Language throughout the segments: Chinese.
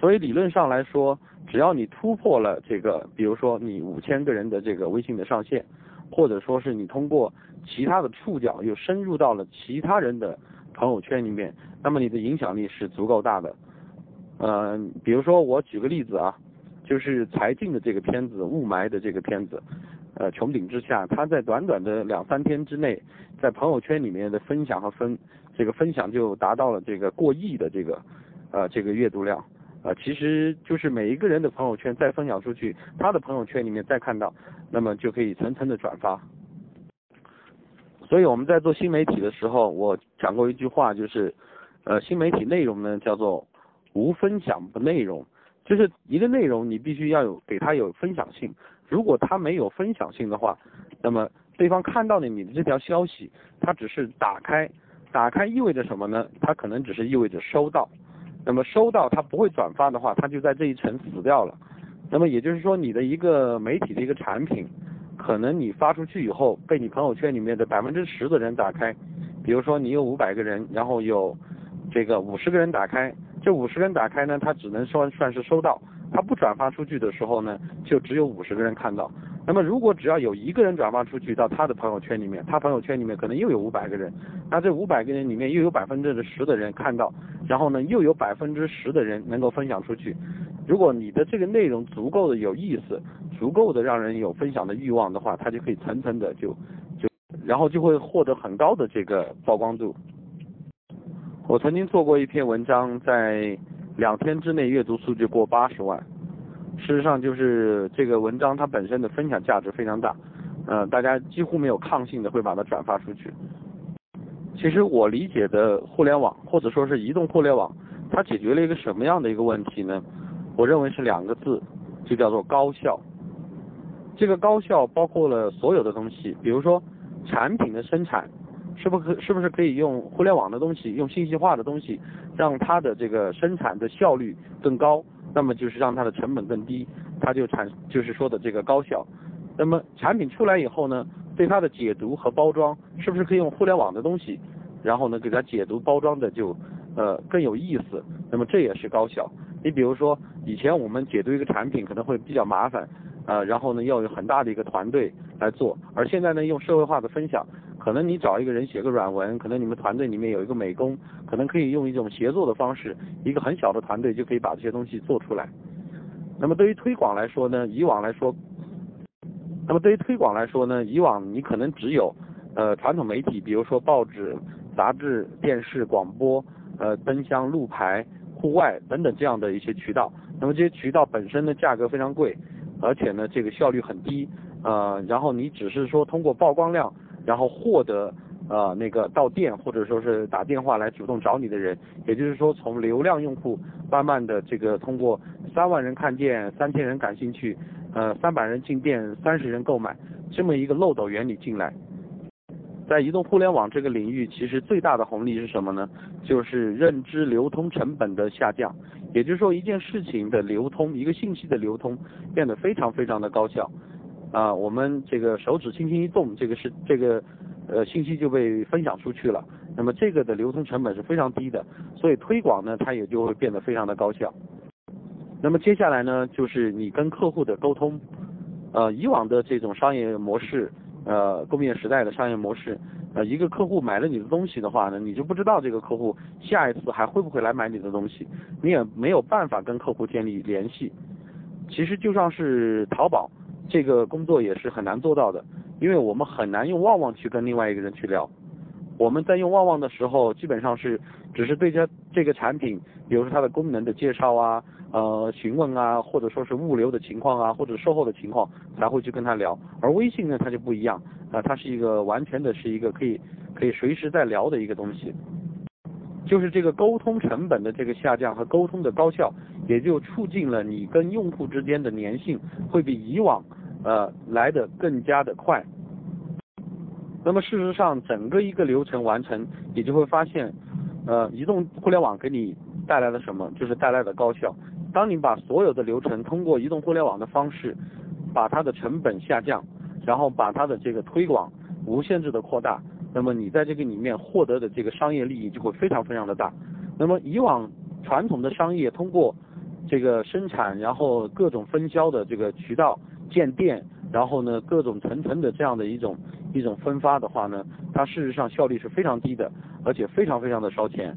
所以理论上来说，只要你突破了这个，比如说你五千个人的这个微信的上限，或者说是你通过其他的触角又深入到了其他人的朋友圈里面，那么你的影响力是足够大的。嗯，比如说我举个例子啊，就是柴静的这个片子《雾霾》的这个片子，呃，穹顶之下，他在短短的两三天之内，在朋友圈里面的分享和分这个分享就达到了这个过亿的这个呃这个阅读量，呃，其实就是每一个人的朋友圈再分享出去，他的朋友圈里面再看到，那么就可以层层的转发。所以我们在做新媒体的时候，我讲过一句话，就是呃新媒体内容呢叫做。无分享不内容，就是一个内容你必须要有给他有分享性。如果他没有分享性的话，那么对方看到了你的这条消息，他只是打开，打开意味着什么呢？他可能只是意味着收到。那么收到他不会转发的话，他就在这一层死掉了。那么也就是说，你的一个媒体的一个产品，可能你发出去以后，被你朋友圈里面的百分之十的人打开，比如说你有五百个人，然后有这个五十个人打开。这五十个人打开呢，他只能算算是收到，他不转发出去的时候呢，就只有五十个人看到。那么如果只要有一个人转发出去到他的朋友圈里面，他朋友圈里面可能又有五百个人，那这五百个人里面又有百分之十的人看到，然后呢又有百分之十的人能够分享出去。如果你的这个内容足够的有意思，足够的让人有分享的欲望的话，他就可以层层的就就，然后就会获得很高的这个曝光度。我曾经做过一篇文章，在两天之内阅读数据过八十万。事实上，就是这个文章它本身的分享价值非常大，呃，大家几乎没有抗性的会把它转发出去。其实我理解的互联网或者说是移动互联网，它解决了一个什么样的一个问题呢？我认为是两个字，就叫做高效。这个高效包括了所有的东西，比如说产品的生产。是不可是不是可以用互联网的东西，用信息化的东西，让它的这个生产的效率更高，那么就是让它的成本更低，它就产就是说的这个高效。那么产品出来以后呢，对它的解读和包装，是不是可以用互联网的东西，然后呢给它解读包装的就呃更有意思，那么这也是高效。你比如说以前我们解读一个产品可能会比较麻烦，呃然后呢要有很大的一个团队来做，而现在呢用社会化的分享。可能你找一个人写个软文，可能你们团队里面有一个美工，可能可以用一种协作的方式，一个很小的团队就可以把这些东西做出来。那么对于推广来说呢，以往来说，那么对于推广来说呢，以往你可能只有呃传统媒体，比如说报纸、杂志、电视、广播、呃灯箱、路牌、户外等等这样的一些渠道。那么这些渠道本身的价格非常贵，而且呢这个效率很低，呃然后你只是说通过曝光量。然后获得呃那个到店或者说是打电话来主动找你的人，也就是说从流量用户慢慢的这个通过三万人看见，三千人感兴趣，呃三百人进店，三十人购买这么一个漏斗原理进来，在移动互联网这个领域，其实最大的红利是什么呢？就是认知流通成本的下降，也就是说一件事情的流通，一个信息的流通变得非常非常的高效。啊，我们这个手指轻轻一动，这个是这个呃信息就被分享出去了。那么这个的流通成本是非常低的，所以推广呢，它也就会变得非常的高效。那么接下来呢，就是你跟客户的沟通。呃，以往的这种商业模式，呃，工业时代的商业模式，呃，一个客户买了你的东西的话呢，你就不知道这个客户下一次还会不会来买你的东西，你也没有办法跟客户建立联系。其实就像是淘宝。这个工作也是很难做到的，因为我们很难用旺旺去跟另外一个人去聊。我们在用旺旺的时候，基本上是只是对这这个产品，比如说它的功能的介绍啊，呃询问啊，或者说是物流的情况啊，或者售后的情况，才会去跟他聊。而微信呢，它就不一样，啊，它是一个完全的是一个可以可以随时在聊的一个东西。就是这个沟通成本的这个下降和沟通的高效，也就促进了你跟用户之间的粘性会比以往。呃，来的更加的快。那么事实上，整个一个流程完成，你就会发现，呃，移动互联网给你带来了什么？就是带来的高效。当你把所有的流程通过移动互联网的方式，把它的成本下降，然后把它的这个推广无限制的扩大，那么你在这个里面获得的这个商业利益就会非常非常的大。那么以往传统的商业通过这个生产，然后各种分销的这个渠道建店，然后呢各种层层的这样的一种一种分发的话呢，它事实上效率是非常低的，而且非常非常的烧钱。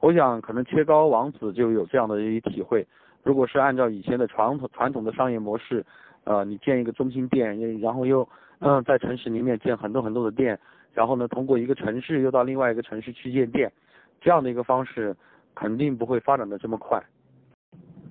我想可能切糕王子就有这样的一体会。如果是按照以前的传统传统的商业模式，呃，你建一个中心店，然后又嗯在城市里面建很多很多的店，然后呢通过一个城市又到另外一个城市去建店，这样的一个方式肯定不会发展的这么快。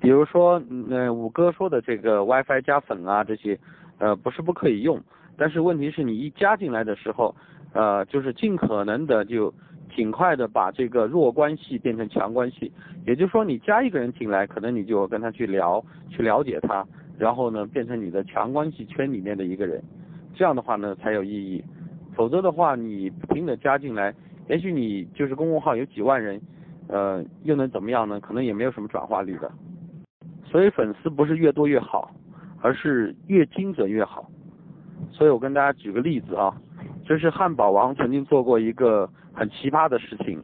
比如说，嗯，五哥说的这个 WiFi 加粉啊这些，呃，不是不可以用，但是问题是你一加进来的时候，呃，就是尽可能的就。尽快的把这个弱关系变成强关系，也就是说，你加一个人进来，可能你就跟他去聊，去了解他，然后呢，变成你的强关系圈里面的一个人，这样的话呢才有意义。否则的话，你不停的加进来，也许你就是公众号有几万人，呃，又能怎么样呢？可能也没有什么转化率的。所以粉丝不是越多越好，而是越精准越好。所以我跟大家举个例子啊，就是汉堡王曾经做过一个。很奇葩的事情，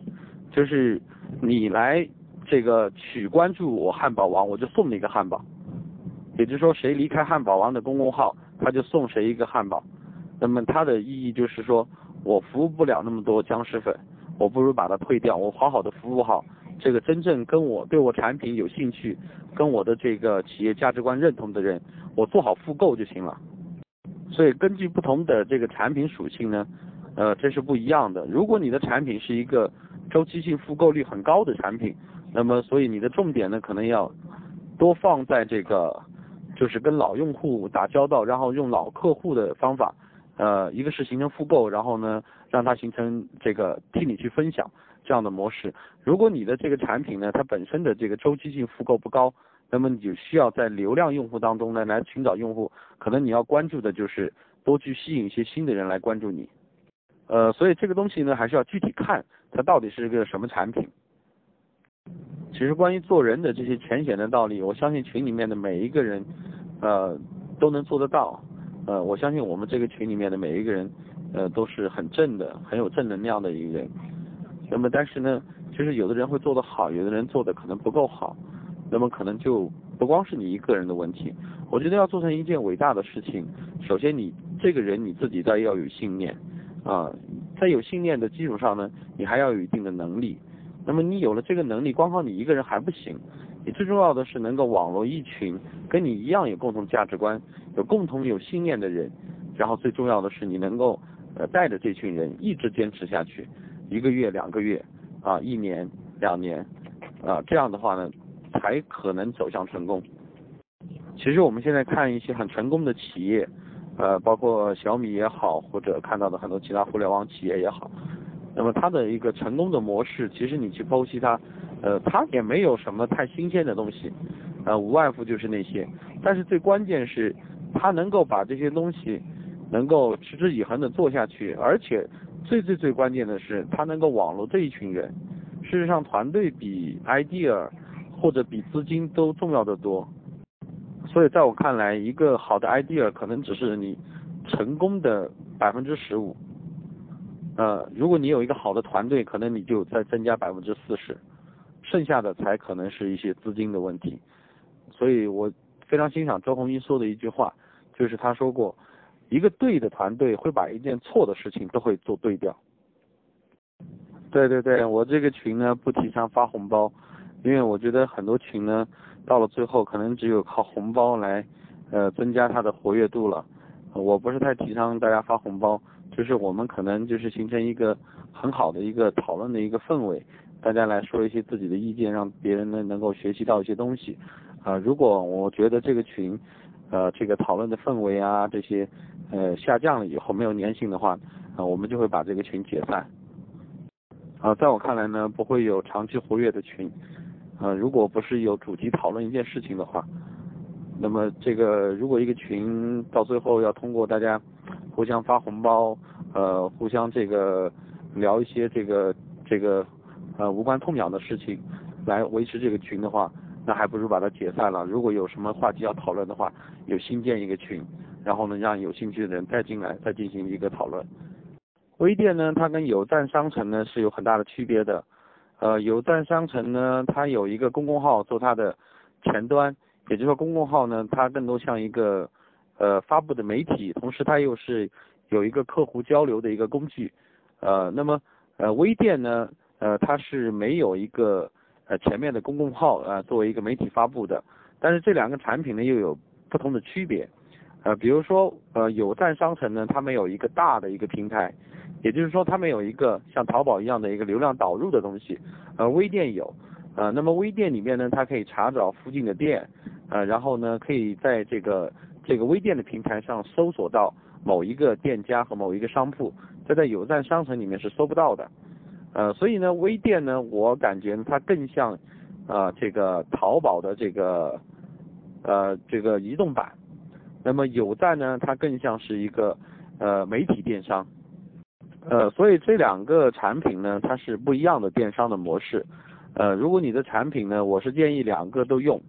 就是你来这个取关注我汉堡王，我就送你一个汉堡。也就是说，谁离开汉堡王的公共号，他就送谁一个汉堡。那么它的意义就是说，我服务不了那么多僵尸粉，我不如把它退掉，我好好的服务好这个真正跟我对我产品有兴趣、跟我的这个企业价值观认同的人，我做好复购就行了。所以根据不同的这个产品属性呢。呃，这是不一样的。如果你的产品是一个周期性复购率很高的产品，那么所以你的重点呢，可能要多放在这个，就是跟老用户打交道，然后用老客户的方法，呃，一个是形成复购，然后呢，让它形成这个替你去分享这样的模式。如果你的这个产品呢，它本身的这个周期性复购不高，那么你就需要在流量用户当中呢来寻找用户，可能你要关注的就是多去吸引一些新的人来关注你。呃，所以这个东西呢，还是要具体看它到底是个什么产品。其实关于做人的这些浅显的道理，我相信群里面的每一个人，呃，都能做得到。呃，我相信我们这个群里面的每一个人，呃，都是很正的，很有正能量的一个人。那么，但是呢，其实有的人会做得好，有的人做的可能不够好。那么可能就不光是你一个人的问题。我觉得要做成一件伟大的事情，首先你这个人你自己在要有信念。啊，在有信念的基础上呢，你还要有一定的能力。那么你有了这个能力，光靠你一个人还不行。你最重要的是能够网络一群跟你一样有共同价值观、有共同有信念的人。然后最重要的是你能够呃带着这群人一直坚持下去，一个月、两个月啊，一年、两年啊，这样的话呢，才可能走向成功。其实我们现在看一些很成功的企业。呃，包括小米也好，或者看到的很多其他互联网企业也好，那么它的一个成功的模式，其实你去剖析它，呃，它也没有什么太新鲜的东西，呃，无外乎就是那些。但是最关键是，它能够把这些东西能够持之以恒的做下去，而且最最最关键的是，它能够网络这一群人。事实上，团队比 idea 或者比资金都重要的多。所以在我看来，一个好的 idea 可能只是你成功的百分之十五。呃，如果你有一个好的团队，可能你就再增加百分之四十，剩下的才可能是一些资金的问题。所以我非常欣赏周鸿祎说的一句话，就是他说过，一个对的团队会把一件错的事情都会做对掉。对对对，我这个群呢不提倡发红包，因为我觉得很多群呢。到了最后，可能只有靠红包来，呃，增加它的活跃度了。我不是太提倡大家发红包，就是我们可能就是形成一个很好的一个讨论的一个氛围，大家来说一些自己的意见，让别人呢能够学习到一些东西。啊，如果我觉得这个群，呃，这个讨论的氛围啊这些，呃，下降了以后没有粘性的话，啊，我们就会把这个群解散。啊，在我看来呢，不会有长期活跃的群。呃，如果不是有主题讨论一件事情的话，那么这个如果一个群到最后要通过大家互相发红包，呃，互相这个聊一些这个这个呃无关痛痒的事情来维持这个群的话，那还不如把它解散了。如果有什么话题要讨论的话，有新建一个群，然后呢让有兴趣的人再进来再进行一个讨论。微店呢，它跟有赞商城呢是有很大的区别的。呃，有赞商城呢，它有一个公共号做它的前端，也就是说公共号呢，它更多像一个呃发布的媒体，同时它又是有一个客户交流的一个工具。呃，那么呃微店呢，呃它是没有一个呃前面的公共号啊作为一个媒体发布的，但是这两个产品呢又有不同的区别。呃，比如说呃有赞商城呢，他们有一个大的一个平台。也就是说，他们有一个像淘宝一样的一个流量导入的东西，呃，微店有，呃，那么微店里面呢，它可以查找附近的店，呃，然后呢，可以在这个这个微店的平台上搜索到某一个店家和某一个商铺，这在有赞商城里面是搜不到的，呃，所以呢，微店呢，我感觉它更像，呃，这个淘宝的这个，呃，这个移动版，那么有赞呢，它更像是一个呃媒体电商。呃，所以这两个产品呢，它是不一样的电商的模式。呃，如果你的产品呢，我是建议两个都用，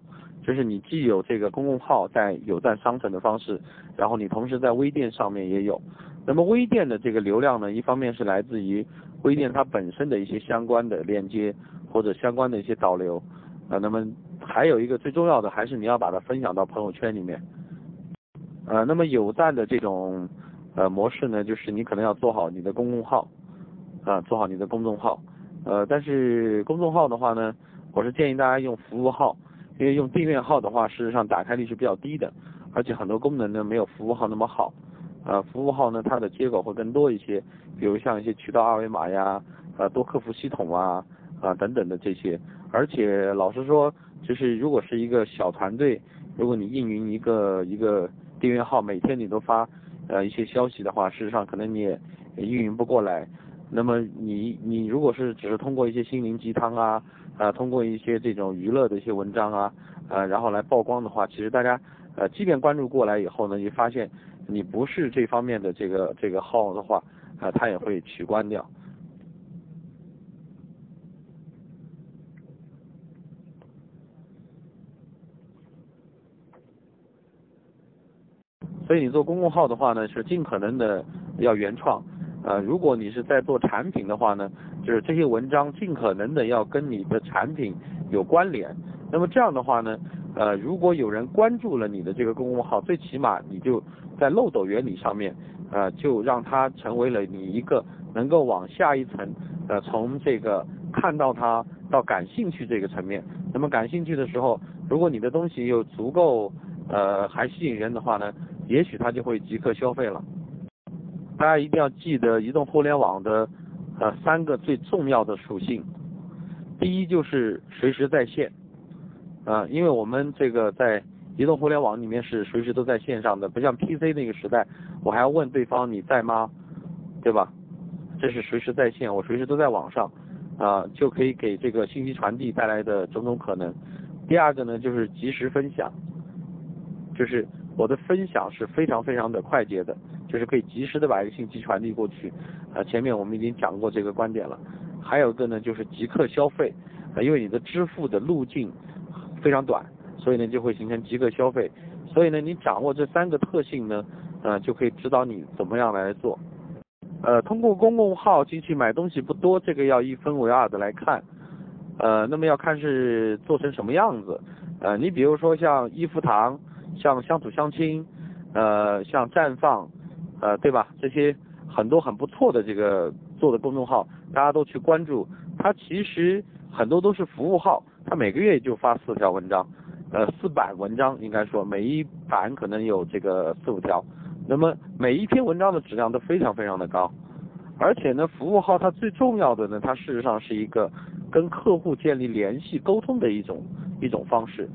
就是你既有这个公共号在有赞商城的方式，然后你同时在微店上面也有。那么微店的这个流量呢，一方面是来自于微店它本身的一些相关的链接或者相关的一些导流。呃，那么还有一个最重要的还是你要把它分享到朋友圈里面。呃，那么有赞的这种。呃，模式呢，就是你可能要做好你的公共号，啊，做好你的公众号，呃，但是公众号的话呢，我是建议大家用服务号，因为用订阅号的话，事实上打开率是比较低的，而且很多功能呢没有服务号那么好，呃，服务号呢它的接口会更多一些，比如像一些渠道二维码呀，呃，多客服系统啊，啊等等的这些，而且老实说，就是如果是一个小团队，如果你运营一个一个订阅号，每天你都发。呃，一些消息的话，事实上可能你也运营不过来。那么你你如果是只是通过一些心灵鸡汤啊，啊，通过一些这种娱乐的一些文章啊，呃，然后来曝光的话，其实大家呃，即便关注过来以后呢，你发现你不是这方面的这个这个号的话，啊，他也会取关掉。所以你做公共号的话呢，是尽可能的要原创，呃，如果你是在做产品的话呢，就是这些文章尽可能的要跟你的产品有关联。那么这样的话呢，呃，如果有人关注了你的这个公共号，最起码你就在漏斗原理上面，呃，就让它成为了你一个能够往下一层，呃，从这个看到它到感兴趣这个层面。那么感兴趣的时候，如果你的东西又足够呃还吸引人的话呢？也许他就会即刻消费了。大家一定要记得移动互联网的呃三个最重要的属性。第一就是随时在线，啊，因为我们这个在移动互联网里面是随时都在线上的，不像 PC 那个时代，我还要问对方你在吗，对吧？这是随时在线，我随时都在网上，啊，就可以给这个信息传递带来的种种可能。第二个呢就是及时分享，就是。我的分享是非常非常的快捷的，就是可以及时的把一个信息传递过去。啊，前面我们已经讲过这个观点了。还有一个呢，就是即刻消费，啊，因为你的支付的路径非常短，所以呢就会形成即刻消费。所以呢，你掌握这三个特性呢，呃，就可以指导你怎么样来做。呃，通过公共号进去买东西不多，这个要一分为二的来看。呃，那么要看是做成什么样子。呃，你比如说像一福堂。像乡土相亲，呃，像绽放，呃，对吧？这些很多很不错的这个做的公众号，大家都去关注。它其实很多都是服务号，它每个月就发四条文章，呃，四版文章应该说，每一版可能有这个四五条。那么每一篇文章的质量都非常非常的高，而且呢，服务号它最重要的呢，它事实上是一个跟客户建立联系沟通的一种一种方式。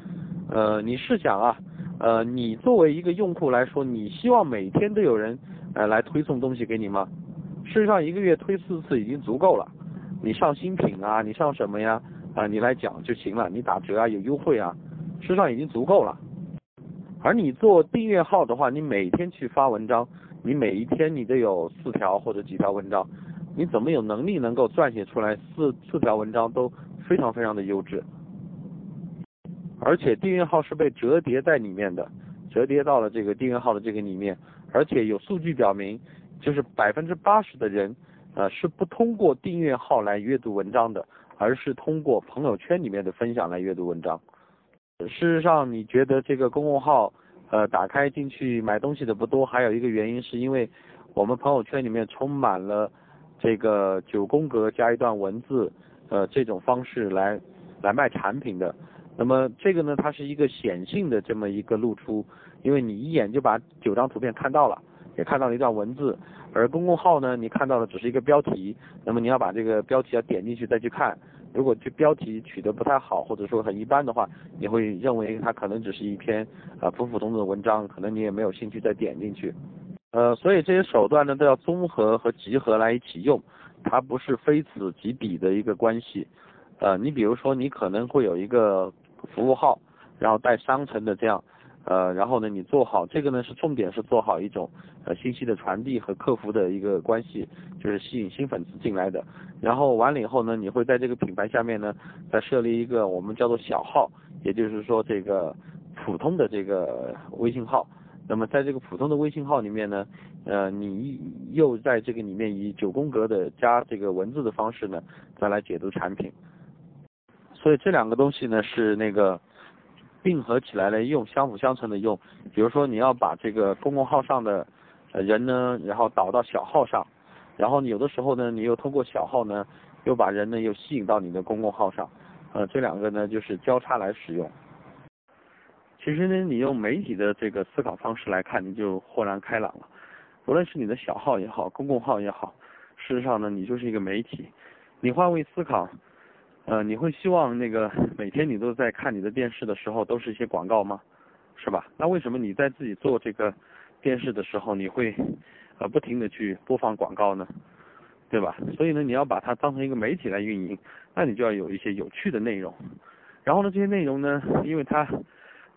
呃，你试想啊。呃，你作为一个用户来说，你希望每天都有人呃来推送东西给你吗？事实上，一个月推四次已经足够了。你上新品啊，你上什么呀？啊，你来讲就行了。你打折啊，有优惠啊，事实上已经足够了。而你做订阅号的话，你每天去发文章，你每一天你都有四条或者几条文章，你怎么有能力能够撰写出来四四条文章都非常非常的优质？而且订阅号是被折叠在里面的，折叠到了这个订阅号的这个里面，而且有数据表明，就是百分之八十的人，呃是不通过订阅号来阅读文章的，而是通过朋友圈里面的分享来阅读文章。事实上，你觉得这个公众号呃打开进去买东西的不多，还有一个原因是因为我们朋友圈里面充满了这个九宫格加一段文字呃这种方式来来卖产品的。那么这个呢，它是一个显性的这么一个露出，因为你一眼就把九张图片看到了，也看到了一段文字，而公众号呢，你看到的只是一个标题，那么你要把这个标题要点进去再去看，如果这标题取得不太好，或者说很一般的话，你会认为它可能只是一篇啊普普通通的文章，可能你也没有兴趣再点进去，呃，所以这些手段呢都要综合和集合来一起用，它不是非此即彼的一个关系，呃，你比如说你可能会有一个。服务号，然后带商城的这样，呃，然后呢，你做好这个呢是重点是做好一种呃信息的传递和客服的一个关系，就是吸引新粉丝进来的。然后完了以后呢，你会在这个品牌下面呢再设立一个我们叫做小号，也就是说这个普通的这个微信号。那么在这个普通的微信号里面呢，呃，你又在这个里面以九宫格的加这个文字的方式呢再来解读产品。所以这两个东西呢是那个并合起来来用，相辅相成的用。比如说你要把这个公共号上的人呢，然后导到小号上，然后有的时候呢，你又通过小号呢，又把人呢又吸引到你的公共号上，呃，这两个呢就是交叉来使用。其实呢，你用媒体的这个思考方式来看，你就豁然开朗了。无论是你的小号也好，公共号也好，事实上呢，你就是一个媒体。你换位思考。呃，你会希望那个每天你都在看你的电视的时候都是一些广告吗？是吧？那为什么你在自己做这个电视的时候，你会呃不停的去播放广告呢？对吧？所以呢，你要把它当成一个媒体来运营，那你就要有一些有趣的内容。然后呢，这些内容呢，因为它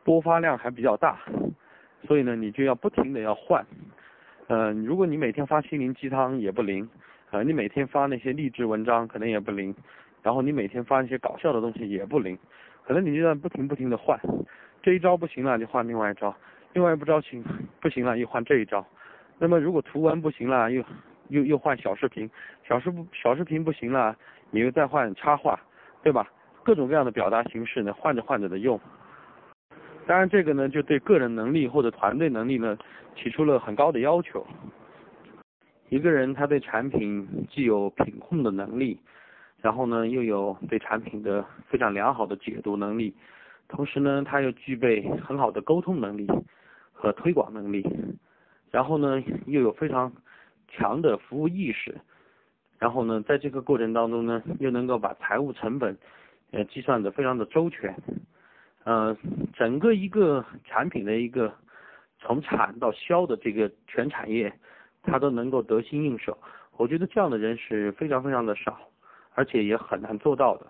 播发量还比较大，所以呢，你就要不停的要换。嗯，如果你每天发心灵鸡汤也不灵，呃，你每天发那些励志文章可能也不灵。然后你每天发一些搞笑的东西也不灵，可能你就在不停不停的换，这一招不行了就换另外一招，另外一招行不行了又换这一招，那么如果图文不行了又又又换小视频，小视小视频不行了你又再换插画，对吧？各种各样的表达形式呢换着换着的用，当然这个呢就对个人能力或者团队能力呢提出了很高的要求，一个人他对产品既有品控的能力。然后呢，又有对产品的非常良好的解读能力，同时呢，他又具备很好的沟通能力和推广能力，然后呢，又有非常强的服务意识，然后呢，在这个过程当中呢，又能够把财务成本呃计算的非常的周全，呃，整个一个产品的一个从产到销的这个全产业，他都能够得心应手。我觉得这样的人是非常非常的少。而且也很难做到的，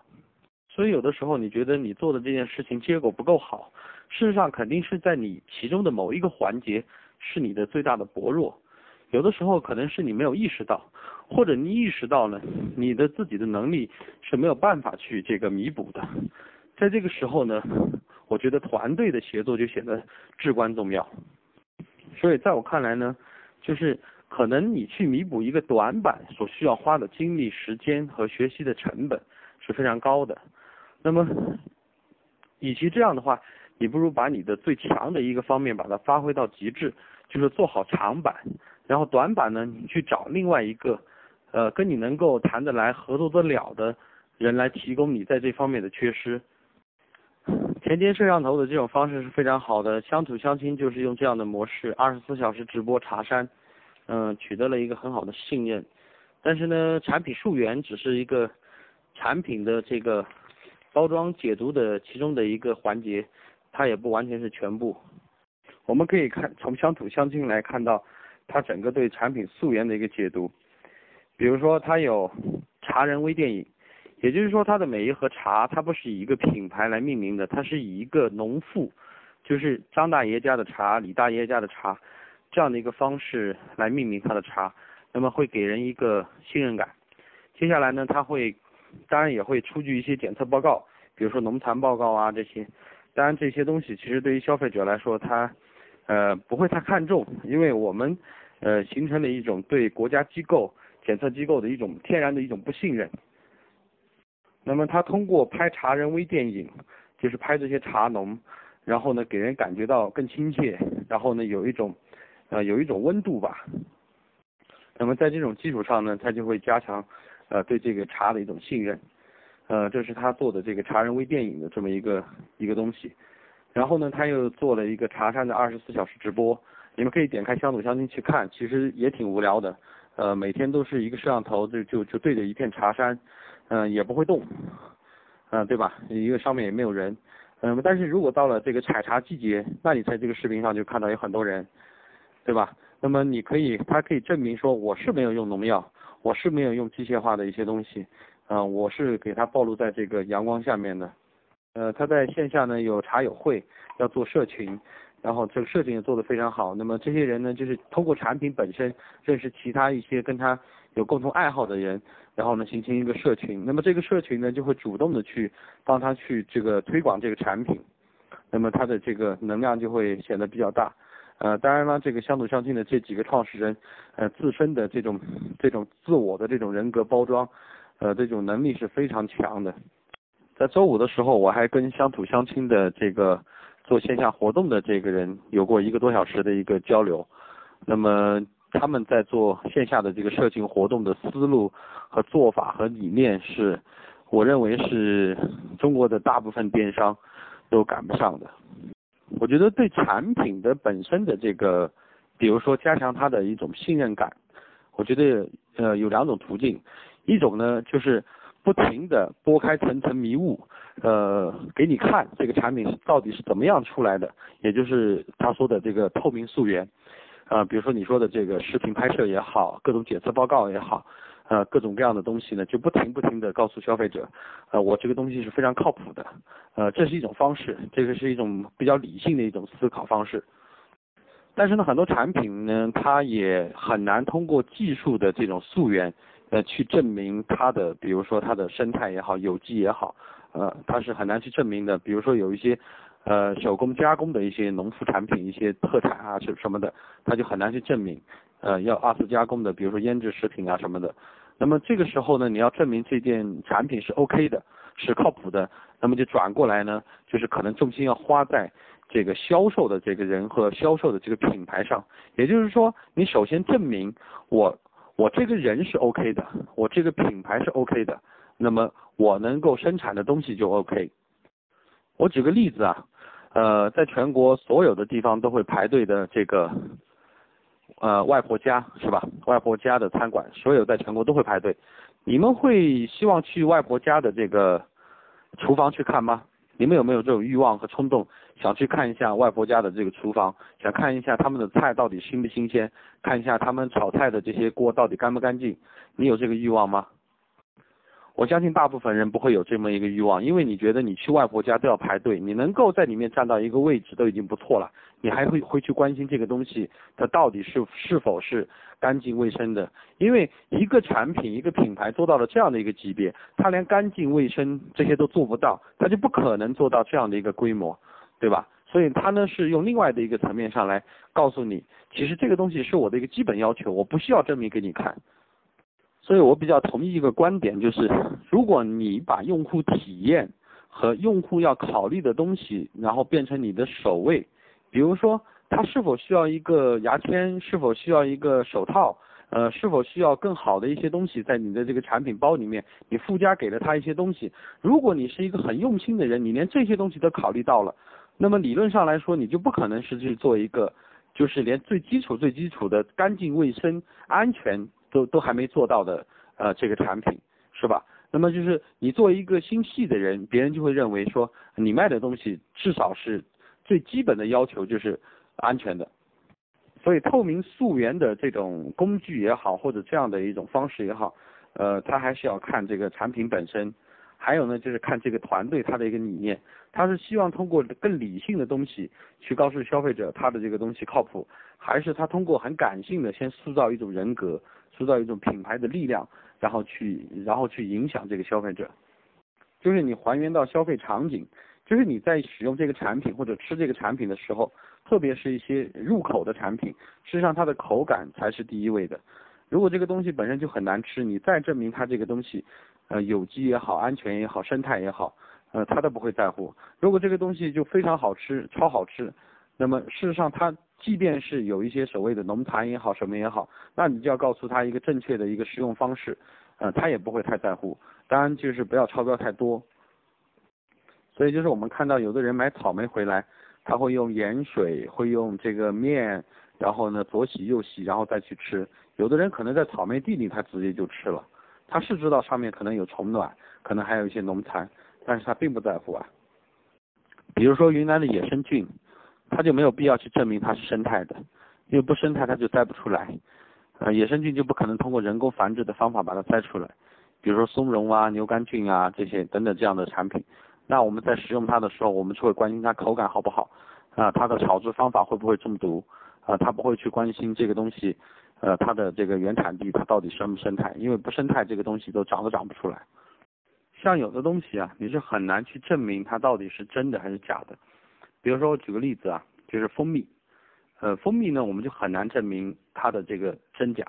所以有的时候你觉得你做的这件事情结果不够好，事实上肯定是在你其中的某一个环节是你的最大的薄弱，有的时候可能是你没有意识到，或者你意识到呢，你的自己的能力是没有办法去这个弥补的，在这个时候呢，我觉得团队的协作就显得至关重要，所以在我看来呢，就是。可能你去弥补一个短板所需要花的精力、时间和学习的成本是非常高的。那么，与其这样的话，你不如把你的最强的一个方面把它发挥到极致，就是做好长板，然后短板呢，你去找另外一个，呃，跟你能够谈得来、合作得了的人来提供你在这方面的缺失。田间摄像头的这种方式是非常好的，乡土相亲就是用这样的模式，二十四小时直播茶山。嗯，取得了一个很好的信任，但是呢，产品溯源只是一个产品的这个包装解读的其中的一个环节，它也不完全是全部。我们可以看从乡土乡亲来看到，它整个对产品溯源的一个解读。比如说，它有茶人微电影，也就是说，它的每一盒茶，它不是以一个品牌来命名的，它是以一个农妇，就是张大爷家的茶，李大爷家的茶。这样的一个方式来命名他的茶，那么会给人一个信任感。接下来呢，他会，当然也会出具一些检测报告，比如说农残报告啊这些。当然这些东西其实对于消费者来说，他呃不会太看重，因为我们呃形成了一种对国家机构、检测机构的一种天然的一种不信任。那么他通过拍茶人微电影，就是拍这些茶农，然后呢给人感觉到更亲切，然后呢有一种呃有一种温度吧。那么在这种基础上呢，他就会加强呃对这个茶的一种信任。呃，这是他做的这个茶人微电影的这么一个一个东西。然后呢，他又做了一个茶山的二十四小时直播，你们可以点开乡土相亲去看，其实也挺无聊的。呃，每天都是一个摄像头就就就对着一片茶山，嗯，也不会动，嗯，对吧？因为上面也没有人。嗯，但是如果到了这个采茶季节，那你在这个视频上就看到有很多人，对吧？那么你可以，他可以证明说我是没有用农药，我是没有用机械化的一些东西，嗯，我是给他暴露在这个阳光下面的。呃，他在线下呢有茶友会，要做社群，然后这个社群也做得非常好。那么这些人呢，就是通过产品本身认识其他一些跟他有共同爱好的人，然后呢形成一个社群。那么这个社群呢就会主动的去帮他去这个推广这个产品，那么他的这个能量就会显得比较大。呃，当然了，这个乡土相亲的这几个创始人，呃，自身的这种这种自我的这种人格包装，呃，这种能力是非常强的。在周五的时候，我还跟乡土相亲的这个做线下活动的这个人有过一个多小时的一个交流。那么他们在做线下的这个社群活动的思路和做法和理念是，我认为是中国的大部分电商都赶不上的。我觉得对产品的本身的这个，比如说加强它的一种信任感，我觉得呃有两种途径，一种呢就是。不停的拨开层层迷雾，呃，给你看这个产品到底是怎么样出来的，也就是他说的这个透明溯源，啊，比如说你说的这个视频拍摄也好，各种检测报告也好，呃，各种各样的东西呢，就不停不停的告诉消费者，呃，我这个东西是非常靠谱的，呃，这是一种方式，这个是一种比较理性的一种思考方式。但是呢，很多产品呢，它也很难通过技术的这种溯源。呃，去证明它的，比如说它的生态也好，有机也好，呃，它是很难去证明的。比如说有一些，呃，手工加工的一些农副产品，一些特产啊，什什么的，它就很难去证明。呃，要二次加工的，比如说腌制食品啊什么的。那么这个时候呢，你要证明这件产品是 OK 的，是靠谱的，那么就转过来呢，就是可能重心要花在这个销售的这个人和销售的这个品牌上。也就是说，你首先证明我。我这个人是 OK 的，我这个品牌是 OK 的，那么我能够生产的东西就 OK。我举个例子啊，呃，在全国所有的地方都会排队的这个，呃，外婆家是吧？外婆家的餐馆，所有在全国都会排队。你们会希望去外婆家的这个厨房去看吗？你们有没有这种欲望和冲动，想去看一下外婆家的这个厨房，想看一下他们的菜到底新不新鲜，看一下他们炒菜的这些锅到底干不干净？你有这个欲望吗？我相信大部分人不会有这么一个欲望，因为你觉得你去外婆家都要排队，你能够在里面占到一个位置都已经不错了，你还会会去关心这个东西它到底是是否是干净卫生的？因为一个产品一个品牌做到了这样的一个级别，它连干净卫生这些都做不到，它就不可能做到这样的一个规模，对吧？所以它呢是用另外的一个层面上来告诉你，其实这个东西是我的一个基本要求，我不需要证明给你看。所以我比较同意一个观点，就是 如果你把用户体验和用户要考虑的东西，然后变成你的首位，比如说他是否需要一个牙签，是否需要一个手套，呃，是否需要更好的一些东西在你的这个产品包里面，你附加给了他一些东西。如果你是一个很用心的人，你连这些东西都考虑到了，那么理论上来说，你就不可能是去做一个，就是连最基础最基础的干净卫生安全。都都还没做到的，呃，这个产品是吧？那么就是你作为一个心细的人，别人就会认为说你卖的东西至少是最基本的要求就是安全的。所以透明溯源的这种工具也好，或者这样的一种方式也好，呃，它还是要看这个产品本身，还有呢就是看这个团队他的一个理念，他是希望通过更理性的东西去告诉消费者他的这个东西靠谱，还是他通过很感性的先塑造一种人格。塑造一种品牌的力量，然后去，然后去影响这个消费者，就是你还原到消费场景，就是你在使用这个产品或者吃这个产品的时候，特别是一些入口的产品，事实上它的口感才是第一位的。如果这个东西本身就很难吃，你再证明它这个东西，呃有机也好，安全也好，生态也好，呃他都不会在乎。如果这个东西就非常好吃，超好吃，那么事实上它即便是有一些所谓的农残也好，什么也好，那你就要告诉他一个正确的一个食用方式，呃他也不会太在乎。当然就是不要超标太多。所以就是我们看到有的人买草莓回来，他会用盐水，会用这个面，然后呢左洗右洗，然后再去吃。有的人可能在草莓地里他直接就吃了，他是知道上面可能有虫卵，可能还有一些农残，但是他并不在乎啊。比如说云南的野生菌，它就没有必要去证明它是生态的，因为不生态它就摘不出来，呃野生菌就不可能通过人工繁殖的方法把它摘出来。比如说松茸啊、牛肝菌啊这些等等这样的产品。那我们在食用它的时候，我们就会关心它口感好不好，啊，它的炒制方法会不会中毒，啊，它不会去关心这个东西，呃，它的这个原产地它到底生不生态，因为不生态这个东西都长都长不出来。像有的东西啊，你是很难去证明它到底是真的还是假的。比如说我举个例子啊，就是蜂蜜，呃，蜂蜜呢我们就很难证明它的这个真假，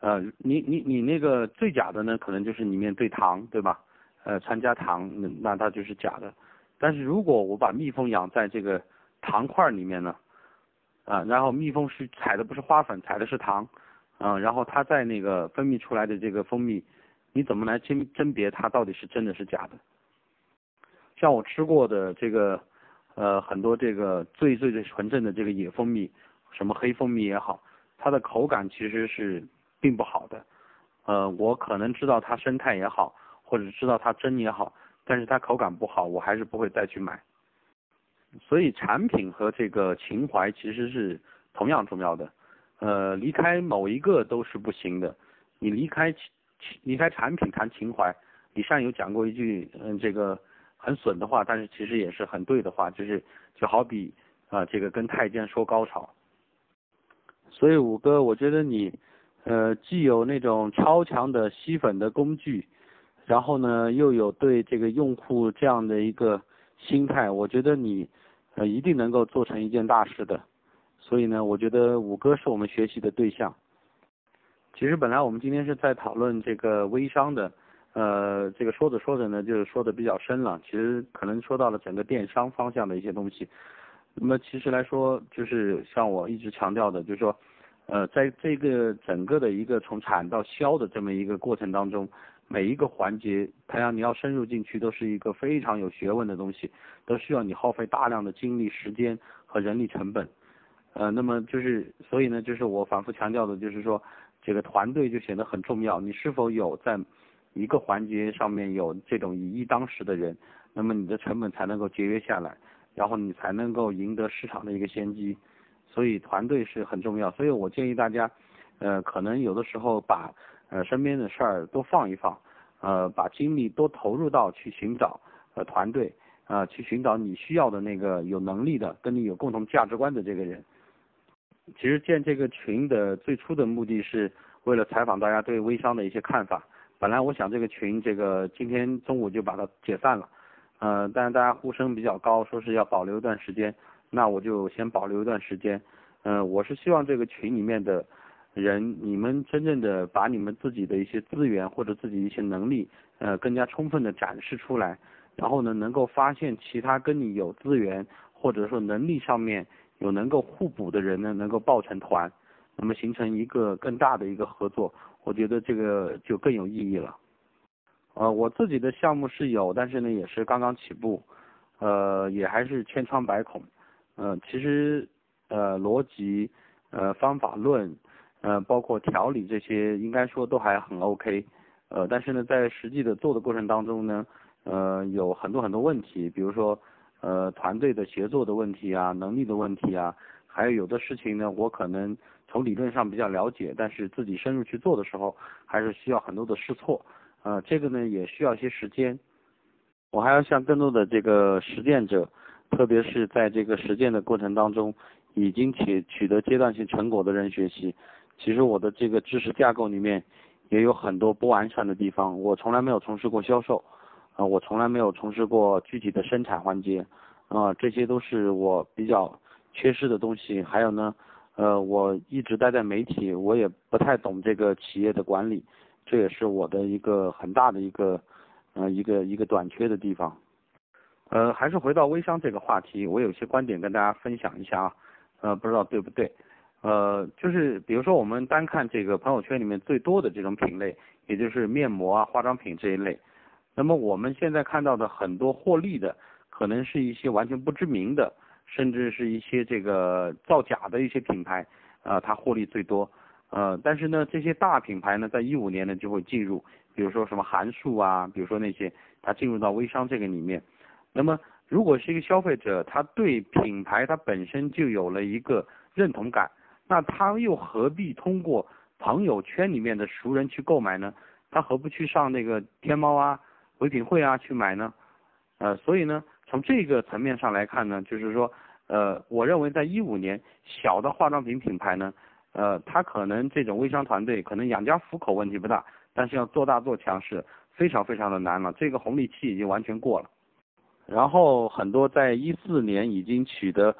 呃，你你你那个最假的呢，可能就是里面兑糖，对吧？呃，掺加糖，那那它就是假的。但是如果我把蜜蜂养在这个糖块里面呢，啊，然后蜜蜂是采的不是花粉，采的是糖，啊，然后它在那个分泌出来的这个蜂蜜，你怎么来甄甄别它到底是真的是假的？像我吃过的这个，呃，很多这个最最最纯正的这个野蜂蜜，什么黑蜂蜜也好，它的口感其实是并不好的。呃，我可能知道它生态也好。或者知道它真也好，但是它口感不好，我还是不会再去买。所以产品和这个情怀其实是同样重要的，呃，离开某一个都是不行的。你离开离开产品谈情怀，李善有讲过一句嗯这个很损的话，但是其实也是很对的话，就是就好比啊这个跟太监说高潮。所以五哥，我觉得你呃既有那种超强的吸粉的工具。然后呢，又有对这个用户这样的一个心态，我觉得你呃一定能够做成一件大事的。所以呢，我觉得五哥是我们学习的对象。其实本来我们今天是在讨论这个微商的，呃，这个说着说着呢，就是说的比较深了。其实可能说到了整个电商方向的一些东西。那么其实来说，就是像我一直强调的，就是说，呃，在这个整个的一个从产到销的这么一个过程当中。每一个环节，太阳你要深入进去，都是一个非常有学问的东西，都需要你耗费大量的精力、时间和人力成本。呃，那么就是，所以呢，就是我反复强调的，就是说，这个团队就显得很重要。你是否有在一个环节上面有这种以一当十的人，那么你的成本才能够节约下来，然后你才能够赢得市场的一个先机。所以团队是很重要。所以我建议大家，呃，可能有的时候把。呃，身边的事儿多放一放，呃，把精力多投入到去寻找呃团队，啊，去寻找你需要的那个有能力的、跟你有共同价值观的这个人。其实建这个群的最初的目的是为了采访大家对微商的一些看法。本来我想这个群这个今天中午就把它解散了，呃，但是大家呼声比较高，说是要保留一段时间，那我就先保留一段时间。嗯，我是希望这个群里面的。人，你们真正的把你们自己的一些资源或者自己一些能力，呃，更加充分的展示出来，然后呢，能够发现其他跟你有资源或者说能力上面有能够互补的人呢，能够抱成团，那么形成一个更大的一个合作，我觉得这个就更有意义了。呃，我自己的项目是有，但是呢，也是刚刚起步，呃，也还是千疮百孔，呃，其实呃逻辑，呃方法论。呃，包括调理这些，应该说都还很 OK，呃，但是呢，在实际的做的过程当中呢，呃，有很多很多问题，比如说，呃，团队的协作的问题啊，能力的问题啊，还有有的事情呢，我可能从理论上比较了解，但是自己深入去做的时候，还是需要很多的试错，呃，这个呢也需要一些时间，我还要向更多的这个实践者，特别是在这个实践的过程当中，已经取取得阶段性成果的人学习。其实我的这个知识架构里面也有很多不完善的地方，我从来没有从事过销售，啊，我从来没有从事过具体的生产环节，啊，这些都是我比较缺失的东西。还有呢，呃，我一直待在媒体，我也不太懂这个企业的管理，这也是我的一个很大的一个呃一个一个短缺的地方。呃，还是回到微商这个话题，我有些观点跟大家分享一下啊，呃，不知道对不对？呃，就是比如说我们单看这个朋友圈里面最多的这种品类，也就是面膜啊、化妆品这一类。那么我们现在看到的很多获利的，可能是一些完全不知名的，甚至是一些这个造假的一些品牌，啊，它获利最多。呃，但是呢，这些大品牌呢，在一五年呢就会进入，比如说什么韩束啊，比如说那些，它进入到微商这个里面。那么，如果是一个消费者，他对品牌它本身就有了一个认同感。那他又何必通过朋友圈里面的熟人去购买呢？他何不去上那个天猫啊、唯品会啊去买呢？呃，所以呢，从这个层面上来看呢，就是说，呃，我认为在一五年，小的化妆品品牌呢，呃，他可能这种微商团队可能养家糊口问题不大，但是要做大做强是非常非常的难了。这个红利期已经完全过了。然后很多在一四年已经取得。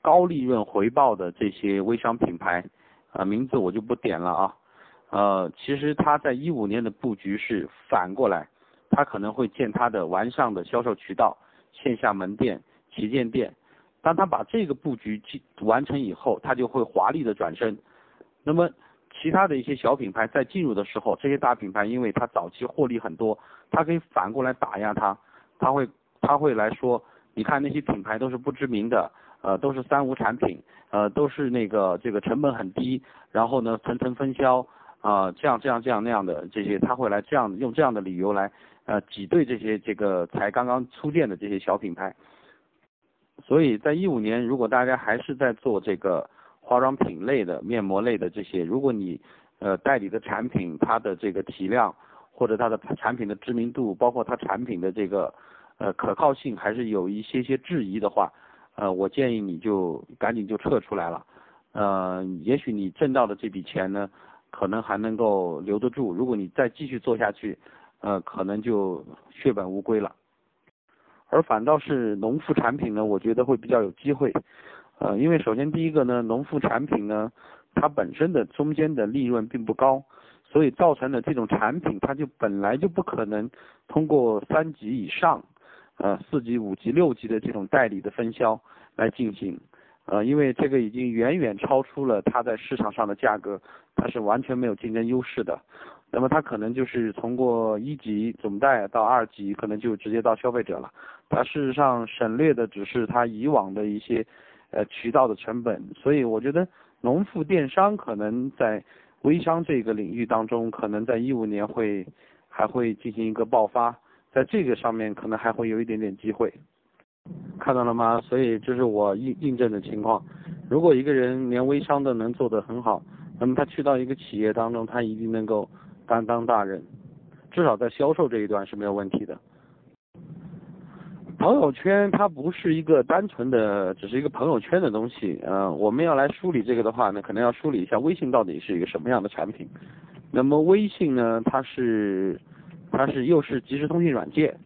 高利润回报的这些微商品牌，啊，名字我就不点了啊，呃，其实他在一五年的布局是反过来，他可能会建他的完善的销售渠道、线下门店、旗舰店。当他把这个布局完成以后，他就会华丽的转身。那么其他的一些小品牌在进入的时候，这些大品牌因为他早期获利很多，他可以反过来打压他，他会他会来说，你看那些品牌都是不知名的。呃，都是三无产品，呃，都是那个这个成本很低，然后呢层层分销，啊，这样这样这样那样的这些，他会来这样用这样的理由来呃挤兑这些这个才刚刚出店的这些小品牌。所以在一五年，如果大家还是在做这个化妆品类的、面膜类的这些，如果你呃代理的产品它的这个体量或者它的产品的知名度，包括它产品的这个呃可靠性还是有一些些质疑的话。呃，我建议你就赶紧就撤出来了，呃，也许你挣到的这笔钱呢，可能还能够留得住。如果你再继续做下去，呃，可能就血本无归了。而反倒是农副产品呢，我觉得会比较有机会，呃，因为首先第一个呢，农副产品呢，它本身的中间的利润并不高，所以造成的这种产品，它就本来就不可能通过三级以上。呃，四级、五级、六级的这种代理的分销来进行，呃，因为这个已经远远超出了它在市场上的价格，它是完全没有竞争优势的。那么它可能就是通过一级总代到二级，可能就直接到消费者了。它事实上省略的只是它以往的一些呃渠道的成本。所以我觉得农副电商可能在微商这个领域当中，可能在一五年会还会进行一个爆发。在这个上面可能还会有一点点机会，看到了吗？所以这是我印印证的情况。如果一个人连微商都能做得很好，那么他去到一个企业当中，他一定能够担当大任，至少在销售这一段是没有问题的。朋友圈它不是一个单纯的，只是一个朋友圈的东西。呃，我们要来梳理这个的话呢，可能要梳理一下微信到底是一个什么样的产品。那么微信呢，它是。它是又是即时通讯软件，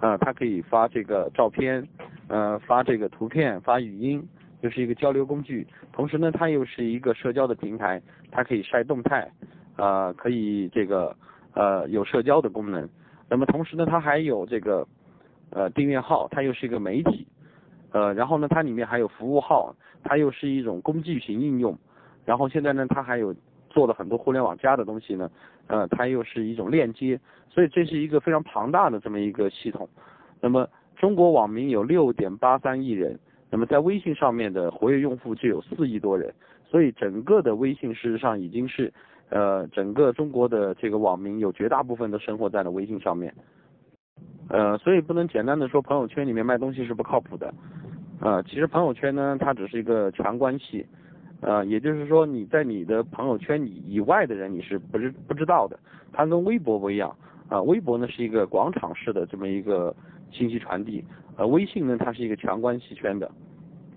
啊，它可以发这个照片，呃，发这个图片，发语音，就是一个交流工具。同时呢，它又是一个社交的平台，它可以晒动态，呃，可以这个呃有社交的功能。那么同时呢，它还有这个呃订阅号，它又是一个媒体，呃，然后呢，它里面还有服务号，它又是一种工具型应用。然后现在呢，它还有做了很多互联网加的东西呢。呃，它又是一种链接，所以这是一个非常庞大的这么一个系统。那么中国网民有六点八三亿人，那么在微信上面的活跃用户就有四亿多人，所以整个的微信事实上已经是，呃，整个中国的这个网民有绝大部分都生活在了微信上面。呃，所以不能简单的说朋友圈里面卖东西是不靠谱的。呃，其实朋友圈呢，它只是一个强关系。呃，也就是说，你在你的朋友圈以以外的人，你是不是不知道的？它跟微博不一样，啊，微博呢是一个广场式的这么一个信息传递，呃，微信呢它是一个强关系圈的。